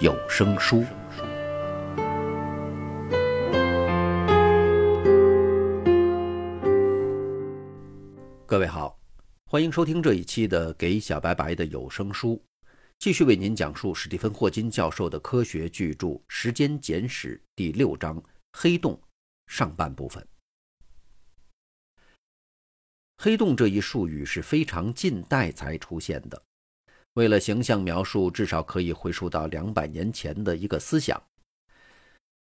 有声书。各位好，欢迎收听这一期的给小白白的有声书，继续为您讲述史蒂芬·霍金教授的科学巨著《时间简史》第六章“黑洞”上半部分。黑洞这一术语是非常近代才出现的。为了形象描述，至少可以回溯到两百年前的一个思想。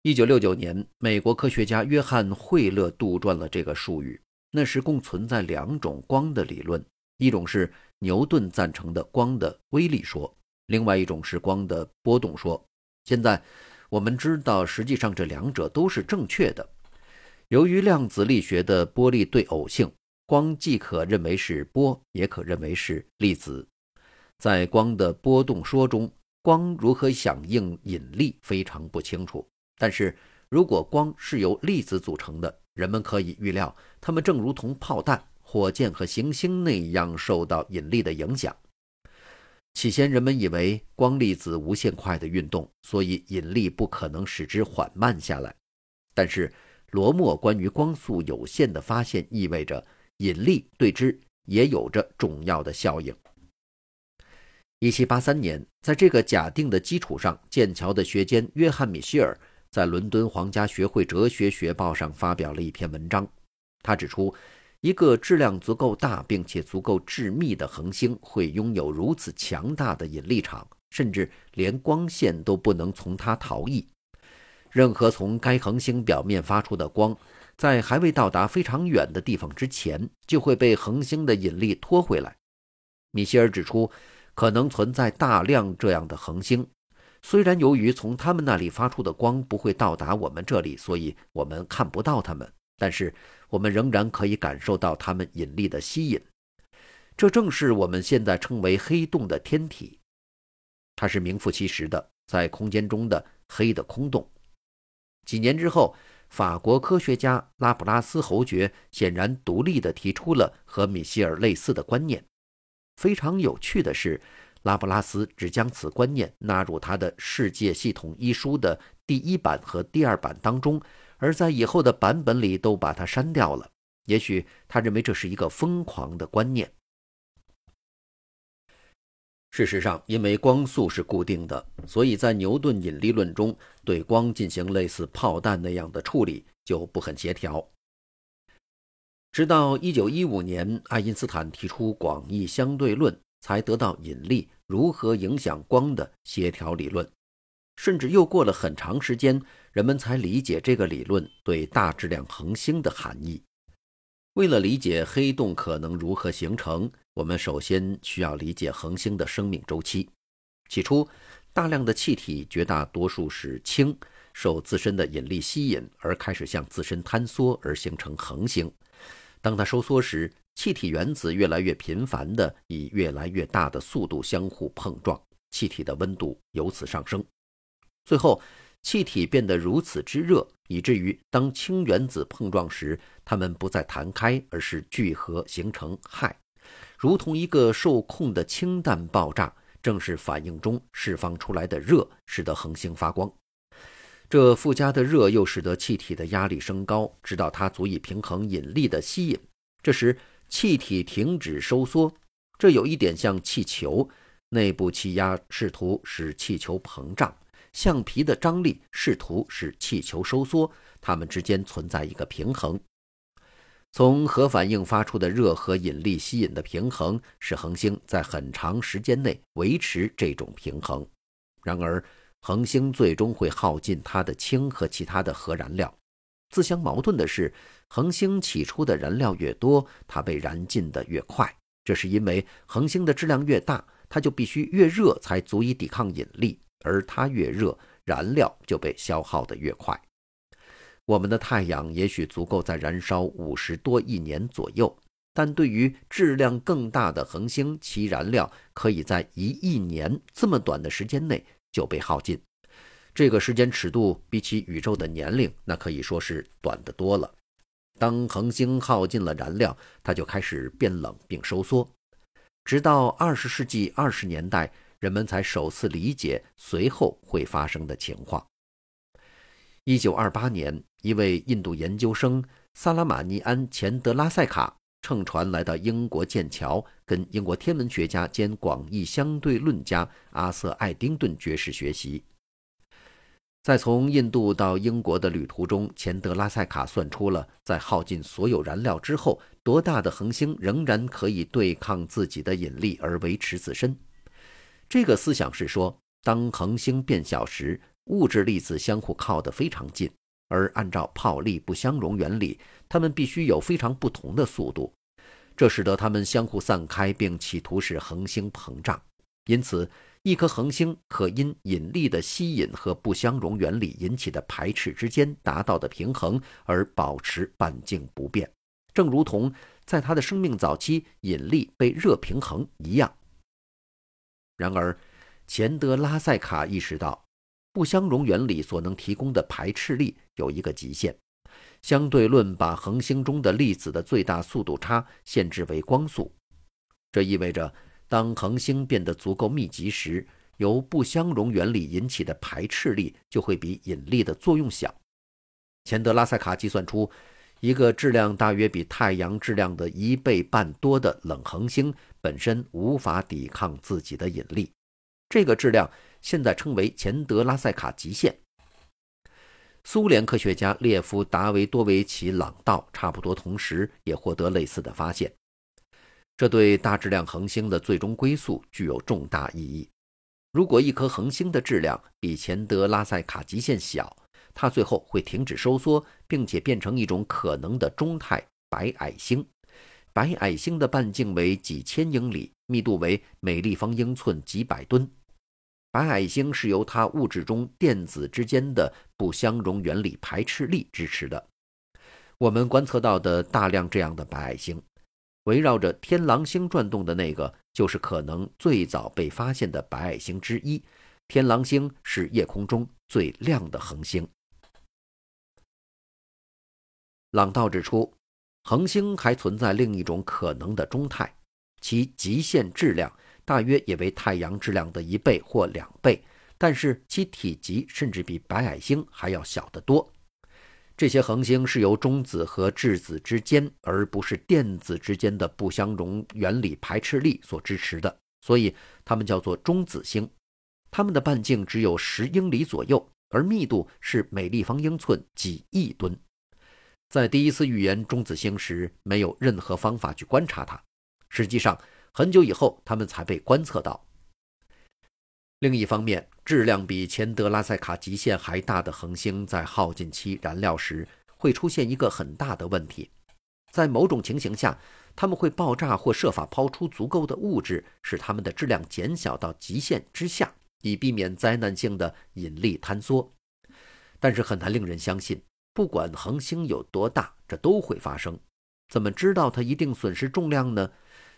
一九六九年，美国科学家约翰·惠勒杜撰了这个术语。那时共存在两种光的理论，一种是牛顿赞成的光的微粒说，另外一种是光的波动说。现在我们知道，实际上这两者都是正确的。由于量子力学的波粒对偶性，光既可认为是波，也可认为是粒子。在光的波动说中，光如何响应引力非常不清楚。但是如果光是由粒子组成的，人们可以预料，它们正如同炮弹、火箭和行星那样受到引力的影响。起先，人们以为光粒子无限快的运动，所以引力不可能使之缓慢下来。但是，罗默关于光速有限的发现意味着引力对之也有着重要的效应。一七八三年，在这个假定的基础上，剑桥的学监约翰·米歇尔在伦敦皇家学会哲学学报上发表了一篇文章。他指出，一个质量足够大并且足够致密的恒星会拥有如此强大的引力场，甚至连光线都不能从它逃逸。任何从该恒星表面发出的光，在还未到达非常远的地方之前，就会被恒星的引力拖回来。米歇尔指出。可能存在大量这样的恒星，虽然由于从它们那里发出的光不会到达我们这里，所以我们看不到它们，但是我们仍然可以感受到它们引力的吸引。这正是我们现在称为黑洞的天体，它是名副其实的在空间中的黑的空洞。几年之后，法国科学家拉普拉斯侯爵显然独立地提出了和米歇尔类似的观念。非常有趣的是，拉布拉斯只将此观念纳入他的《世界系统》一书的第一版和第二版当中，而在以后的版本里都把它删掉了。也许他认为这是一个疯狂的观念。事实上，因为光速是固定的，所以在牛顿引力论中对光进行类似炮弹那样的处理就不很协调。直到1915年，爱因斯坦提出广义相对论，才得到引力如何影响光的协调理论。甚至又过了很长时间，人们才理解这个理论对大质量恒星的含义。为了理解黑洞可能如何形成，我们首先需要理解恒星的生命周期。起初，大量的气体，绝大多数是氢，受自身的引力吸引而开始向自身坍缩，而形成恒星。当它收缩时，气体原子越来越频繁地以越来越大的速度相互碰撞，气体的温度由此上升。最后，气体变得如此之热，以至于当氢原子碰撞时，它们不再弹开，而是聚合形成氦，如同一个受控的氢弹爆炸。正是反应中释放出来的热，使得恒星发光。这附加的热又使得气体的压力升高，直到它足以平衡引力的吸引。这时，气体停止收缩。这有一点像气球，内部气压试图使气球膨胀，橡皮的张力试图使气球收缩，它们之间存在一个平衡。从核反应发出的热和引力吸引的平衡，使恒星在很长时间内维持这种平衡。然而，恒星最终会耗尽它的氢和其他的核燃料。自相矛盾的是，恒星起初的燃料越多，它被燃尽的越快。这是因为恒星的质量越大，它就必须越热才足以抵抗引力。而它越热，燃料就被消耗得越快。我们的太阳也许足够在燃烧五十多亿年左右，但对于质量更大的恒星，其燃料可以在一亿年这么短的时间内就被耗尽。这个时间尺度比起宇宙的年龄，那可以说是短得多了。当恒星耗尽了燃料，它就开始变冷并收缩，直到二十世纪二十年代，人们才首次理解随后会发生的情况。一九二八年，一位印度研究生萨拉马尼安·钱德拉塞卡乘船来到英国剑桥，跟英国天文学家兼广义相对论家阿瑟·爱丁顿爵士学习。在从印度到英国的旅途中，钱德拉塞卡算出了在耗尽所有燃料之后，多大的恒星仍然可以对抗自己的引力而维持自身。这个思想是说，当恒星变小时，物质粒子相互靠得非常近，而按照泡利不相容原理，它们必须有非常不同的速度，这使得它们相互散开，并企图使恒星膨胀。因此。一颗恒星可因引力的吸引和不相容原理引起的排斥之间达到的平衡而保持半径不变，正如同在它的生命早期引力被热平衡一样。然而，钱德拉塞卡意识到，不相容原理所能提供的排斥力有一个极限。相对论把恒星中的粒子的最大速度差限制为光速，这意味着。当恒星变得足够密集时，由不相容原理引起的排斥力就会比引力的作用小。钱德拉塞卡计算出，一个质量大约比太阳质量的一倍半多的冷恒星本身无法抵抗自己的引力，这个质量现在称为钱德拉塞卡极限。苏联科学家列夫·达维多维奇·朗道差不多同时也获得类似的发现。这对大质量恒星的最终归宿具有重大意义。如果一颗恒星的质量比钱德拉塞卡极限小，它最后会停止收缩，并且变成一种可能的中态白矮星。白矮星的半径为几千英里，密度为每立方英寸几百吨。白矮星是由它物质中电子之间的不相容原理排斥力支持的。我们观测到的大量这样的白矮星。围绕着天狼星转动的那个，就是可能最早被发现的白矮星之一。天狼星是夜空中最亮的恒星。朗道指出，恒星还存在另一种可能的中态，其极限质量大约也为太阳质量的一倍或两倍，但是其体积甚至比白矮星还要小得多。这些恒星是由中子和质子之间，而不是电子之间的不相容原理排斥力所支持的，所以它们叫做中子星。它们的半径只有十英里左右，而密度是每立方英寸几亿吨。在第一次预言中子星时，没有任何方法去观察它。实际上，很久以后，它们才被观测到。另一方面，质量比钱德拉塞卡极限还大的恒星在耗尽其燃料时，会出现一个很大的问题：在某种情形下，它们会爆炸或设法抛出足够的物质，使它们的质量减小到极限之下，以避免灾难性的引力坍缩。但是很难令人相信，不管恒星有多大，这都会发生。怎么知道它一定损失重量呢？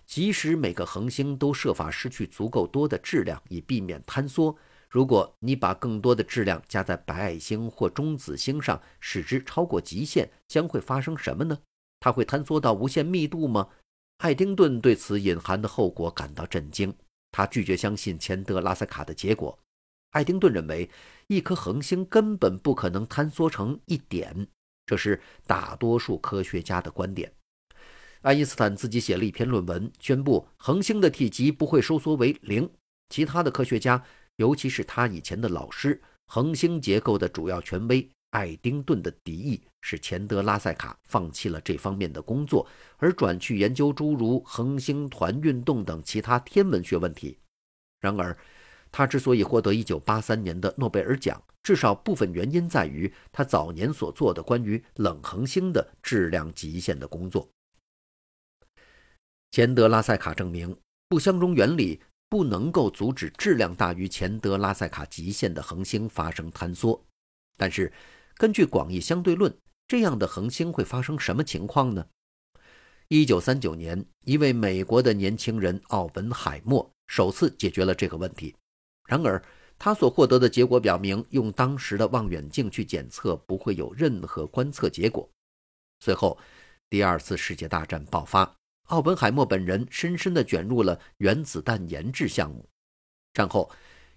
即使每个恒星都设法失去足够多的质量以避免坍缩，如果你把更多的质量加在白矮星或中子星上，使之超过极限，将会发生什么呢？它会坍缩到无限密度吗？爱丁顿对此隐含的后果感到震惊，他拒绝相信钱德拉塞卡的结果。爱丁顿认为，一颗恒星根本不可能坍缩成一点，这是大多数科学家的观点。爱因斯坦自己写了一篇论文，宣布恒星的体积不会收缩为零。其他的科学家，尤其是他以前的老师，恒星结构的主要权威爱丁顿的敌意，使钱德拉塞卡放弃了这方面的工作，而转去研究诸如恒星团运动等其他天文学问题。然而，他之所以获得1983年的诺贝尔奖，至少部分原因在于他早年所做的关于冷恒星的质量极限的工作。钱德拉塞卡证明，不相容原理不能够阻止质量大于钱德拉塞卡极限的恒星发生坍缩。但是，根据广义相对论，这样的恒星会发生什么情况呢？一九三九年，一位美国的年轻人奥本海默首次解决了这个问题。然而，他所获得的结果表明，用当时的望远镜去检测不会有任何观测结果。随后，第二次世界大战爆发，奥本海默本人深深地卷入了原子弹研制项目。战后，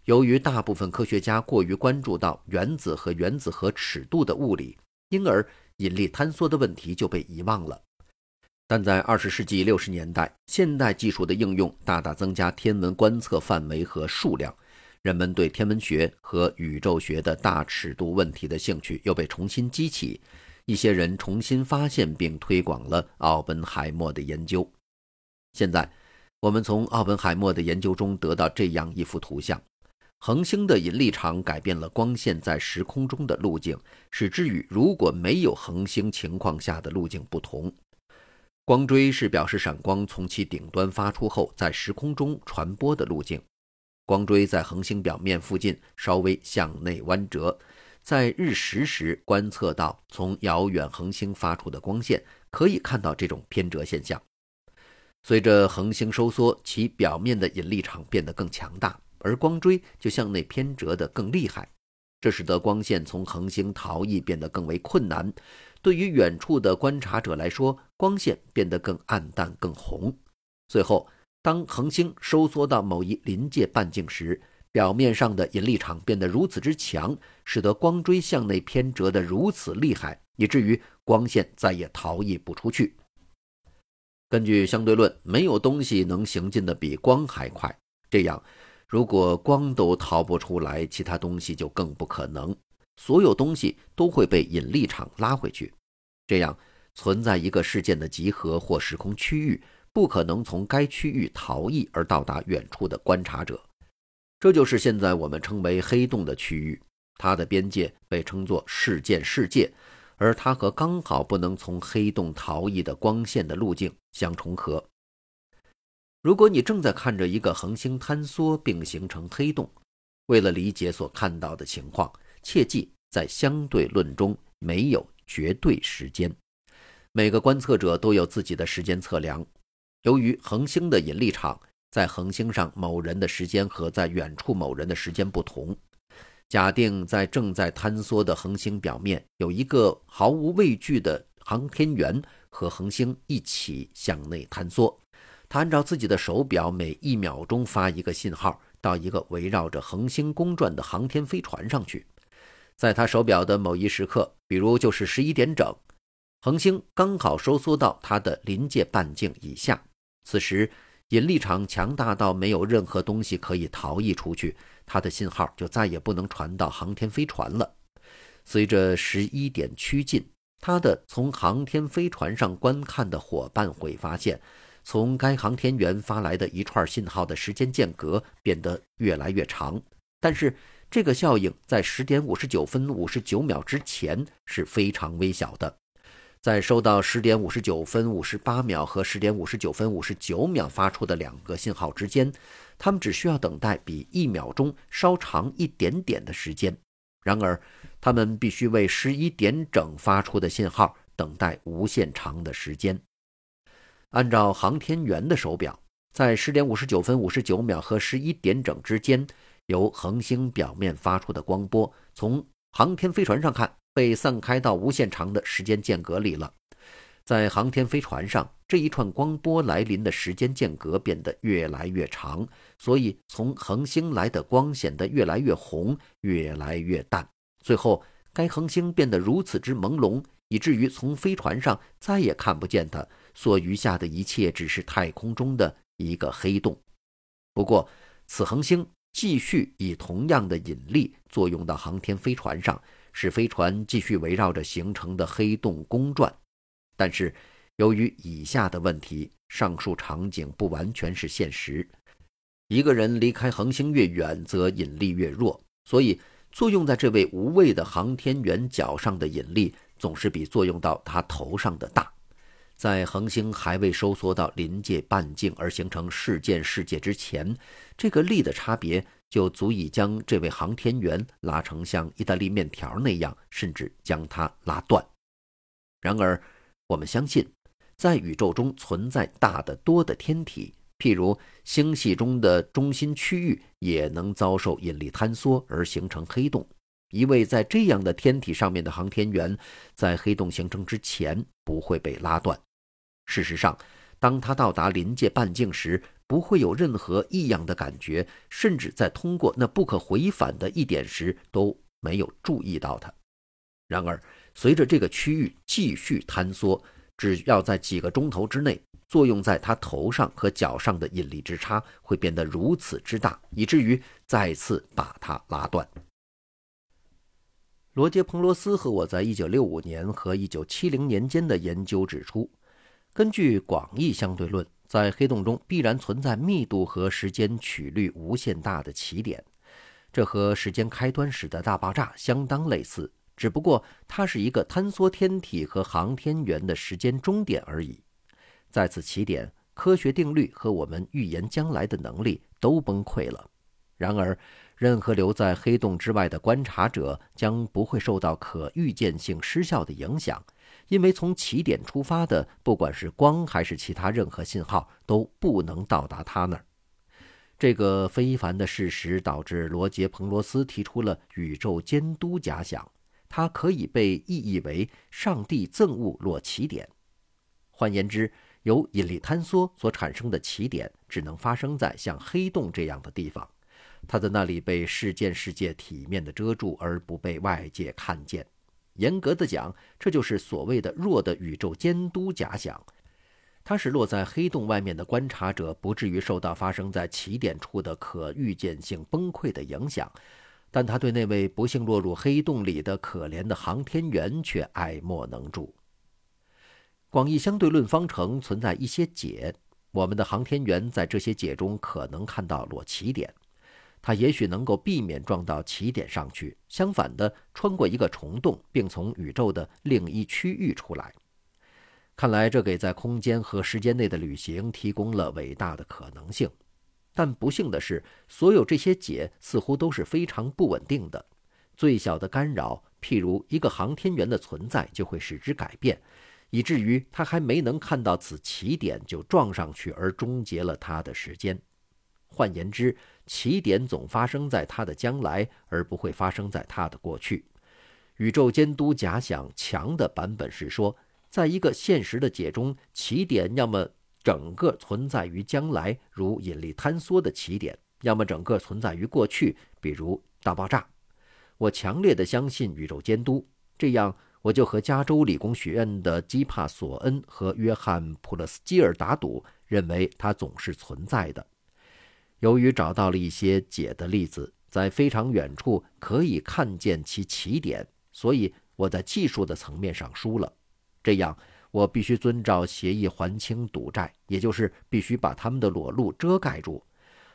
由于大部分科学家过于关注到原子和原子核尺度的物理，因而引力坍缩的问题就被遗忘了。但在二十世纪六十年代，现代技术的应用大大增加天文观测范围和数量，人们对天文学和宇宙学的大尺度问题的兴趣又被重新激起。一些人重新发现并推广了奥本海默的研究。现在，我们从奥本海默的研究中得到这样一幅图像：恒星的引力场改变了光线在时空中的路径，使之与如果没有恒星情况下的路径不同。光锥是表示闪光从其顶端发出后在时空中传播的路径。光锥在恒星表面附近稍微向内弯折，在日食时观测到从遥远恒星发出的光线，可以看到这种偏折现象。随着恒星收缩，其表面的引力场变得更强大，而光锥就向内偏折得更厉害，这使得光线从恒星逃逸变得更为困难。对于远处的观察者来说，光线变得更暗淡、更红。最后，当恒星收缩到某一临界半径时，表面上的引力场变得如此之强，使得光锥向内偏折得如此厉害，以至于光线再也逃逸不出去。根据相对论，没有东西能行进的比光还快。这样，如果光都逃不出来，其他东西就更不可能。所有东西都会被引力场拉回去，这样存在一个事件的集合或时空区域，不可能从该区域逃逸而到达远处的观察者。这就是现在我们称为黑洞的区域，它的边界被称作事件世界，而它和刚好不能从黑洞逃逸的光线的路径相重合。如果你正在看着一个恒星坍缩并形成黑洞，为了理解所看到的情况。切记，在相对论中没有绝对时间，每个观测者都有自己的时间测量。由于恒星的引力场在恒星上某人的时间和在远处某人的时间不同，假定在正在坍缩的恒星表面有一个毫无畏惧的航天员和恒星一起向内坍缩，他按照自己的手表每一秒钟发一个信号到一个围绕着恒星公转的航天飞船上去。在他手表的某一时刻，比如就是十一点整，恒星刚好收缩到它的临界半径以下。此时，引力场强大到没有任何东西可以逃逸出去，它的信号就再也不能传到航天飞船了。随着十一点趋近，他的从航天飞船上观看的伙伴会发现，从该航天员发来的一串信号的时间间隔变得越来越长，但是。这个效应在十点五十九分五十九秒之前是非常微小的，在收到十点五十九分五十八秒和十点五十九分五十九秒发出的两个信号之间，他们只需要等待比一秒钟稍长一点点的时间。然而，他们必须为十一点整发出的信号等待无限长的时间。按照航天员的手表，在十点五十九分五十九秒和十一点整之间。由恒星表面发出的光波，从航天飞船上看，被散开到无限长的时间间隔里了。在航天飞船上，这一串光波来临的时间间隔变得越来越长，所以从恒星来的光显得越来越红，越来越淡。最后，该恒星变得如此之朦胧，以至于从飞船上再也看不见它。所余下的一切只是太空中的一个黑洞。不过，此恒星。继续以同样的引力作用到航天飞船上，使飞船继续围绕着形成的黑洞公转。但是，由于以下的问题，上述场景不完全是现实。一个人离开恒星越远，则引力越弱，所以作用在这位无畏的航天员脚上的引力总是比作用到他头上的大。在恒星还未收缩到临界半径而形成事件世界之前，这个力的差别就足以将这位航天员拉成像意大利面条那样，甚至将它拉断。然而，我们相信，在宇宙中存在大得多的天体，譬如星系中的中心区域也能遭受引力坍缩而形成黑洞。一位在这样的天体上面的航天员，在黑洞形成之前不会被拉断。事实上，当他到达临界半径时，不会有任何异样的感觉，甚至在通过那不可回返的一点时都没有注意到它。然而，随着这个区域继续坍缩，只要在几个钟头之内，作用在他头上和脚上的引力之差会变得如此之大，以至于再次把它拉断。罗杰·彭罗斯和我在1965年和1970年间的研究指出，根据广义相对论，在黑洞中必然存在密度和时间曲率无限大的起点，这和时间开端时的大爆炸相当类似，只不过它是一个坍缩天体和航天员的时间终点而已。在此起点，科学定律和我们预言将来的能力都崩溃了。然而，任何留在黑洞之外的观察者将不会受到可预见性失效的影响，因为从起点出发的，不管是光还是其他任何信号，都不能到达他那儿。这个非凡的事实导致罗杰·彭罗斯提出了宇宙监督假想，它可以被意译为上帝赠物落起点。换言之，由引力坍缩所产生的起点只能发生在像黑洞这样的地方。他在那里被事件世界体面的遮住，而不被外界看见。严格的讲，这就是所谓的弱的宇宙监督假想。它使落在黑洞外面的观察者不至于受到发生在起点处的可预见性崩溃的影响，但他对那位不幸落入黑洞里的可怜的航天员却爱莫能助。广义相对论方程存在一些解，我们的航天员在这些解中可能看到落起点。他也许能够避免撞到起点上去，相反的，穿过一个虫洞，并从宇宙的另一区域出来。看来，这给在空间和时间内的旅行提供了伟大的可能性。但不幸的是，所有这些解似乎都是非常不稳定的。最小的干扰，譬如一个航天员的存在，就会使之改变，以至于他还没能看到此起点就撞上去，而终结了他的时间。换言之，起点总发生在它的将来，而不会发生在它的过去。宇宙监督假想强的版本是说，在一个现实的解中，起点要么整个存在于将来，如引力坍缩的起点；要么整个存在于过去，比如大爆炸。我强烈的相信宇宙监督，这样我就和加州理工学院的基帕索恩和约翰普勒斯基尔打赌，认为它总是存在的。由于找到了一些解的例子，在非常远处可以看见其起点，所以我在技术的层面上输了。这样，我必须遵照协议还清赌债，也就是必须把他们的裸露遮盖住。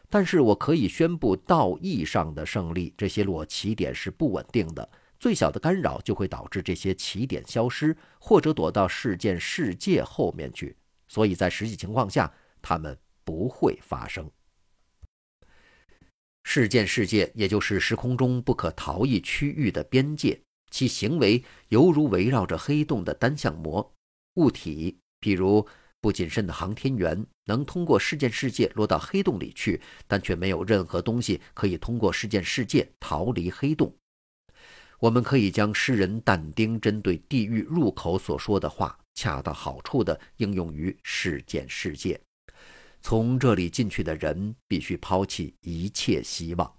但是我可以宣布道义上的胜利：这些裸起点是不稳定的，最小的干扰就会导致这些起点消失，或者躲到事件世界后面去。所以在实际情况下，它们不会发生。事件世界，也就是时空中不可逃逸区域的边界，其行为犹如围绕着黑洞的单向膜。物体，譬如不谨慎的航天员，能通过事件世界落到黑洞里去，但却没有任何东西可以通过事件世界逃离黑洞。我们可以将诗人但丁针对地狱入口所说的话，恰到好处地应用于事件世界。从这里进去的人必须抛弃一切希望。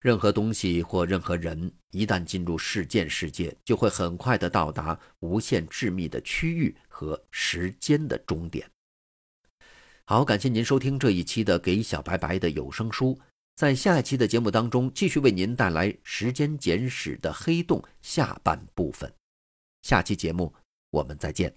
任何东西或任何人一旦进入事件世界，就会很快的到达无限致密的区域和时间的终点。好，感谢您收听这一期的《给小白白的有声书》。在下一期的节目当中，继续为您带来《时间简史》的黑洞下半部分。下期节目我们再见。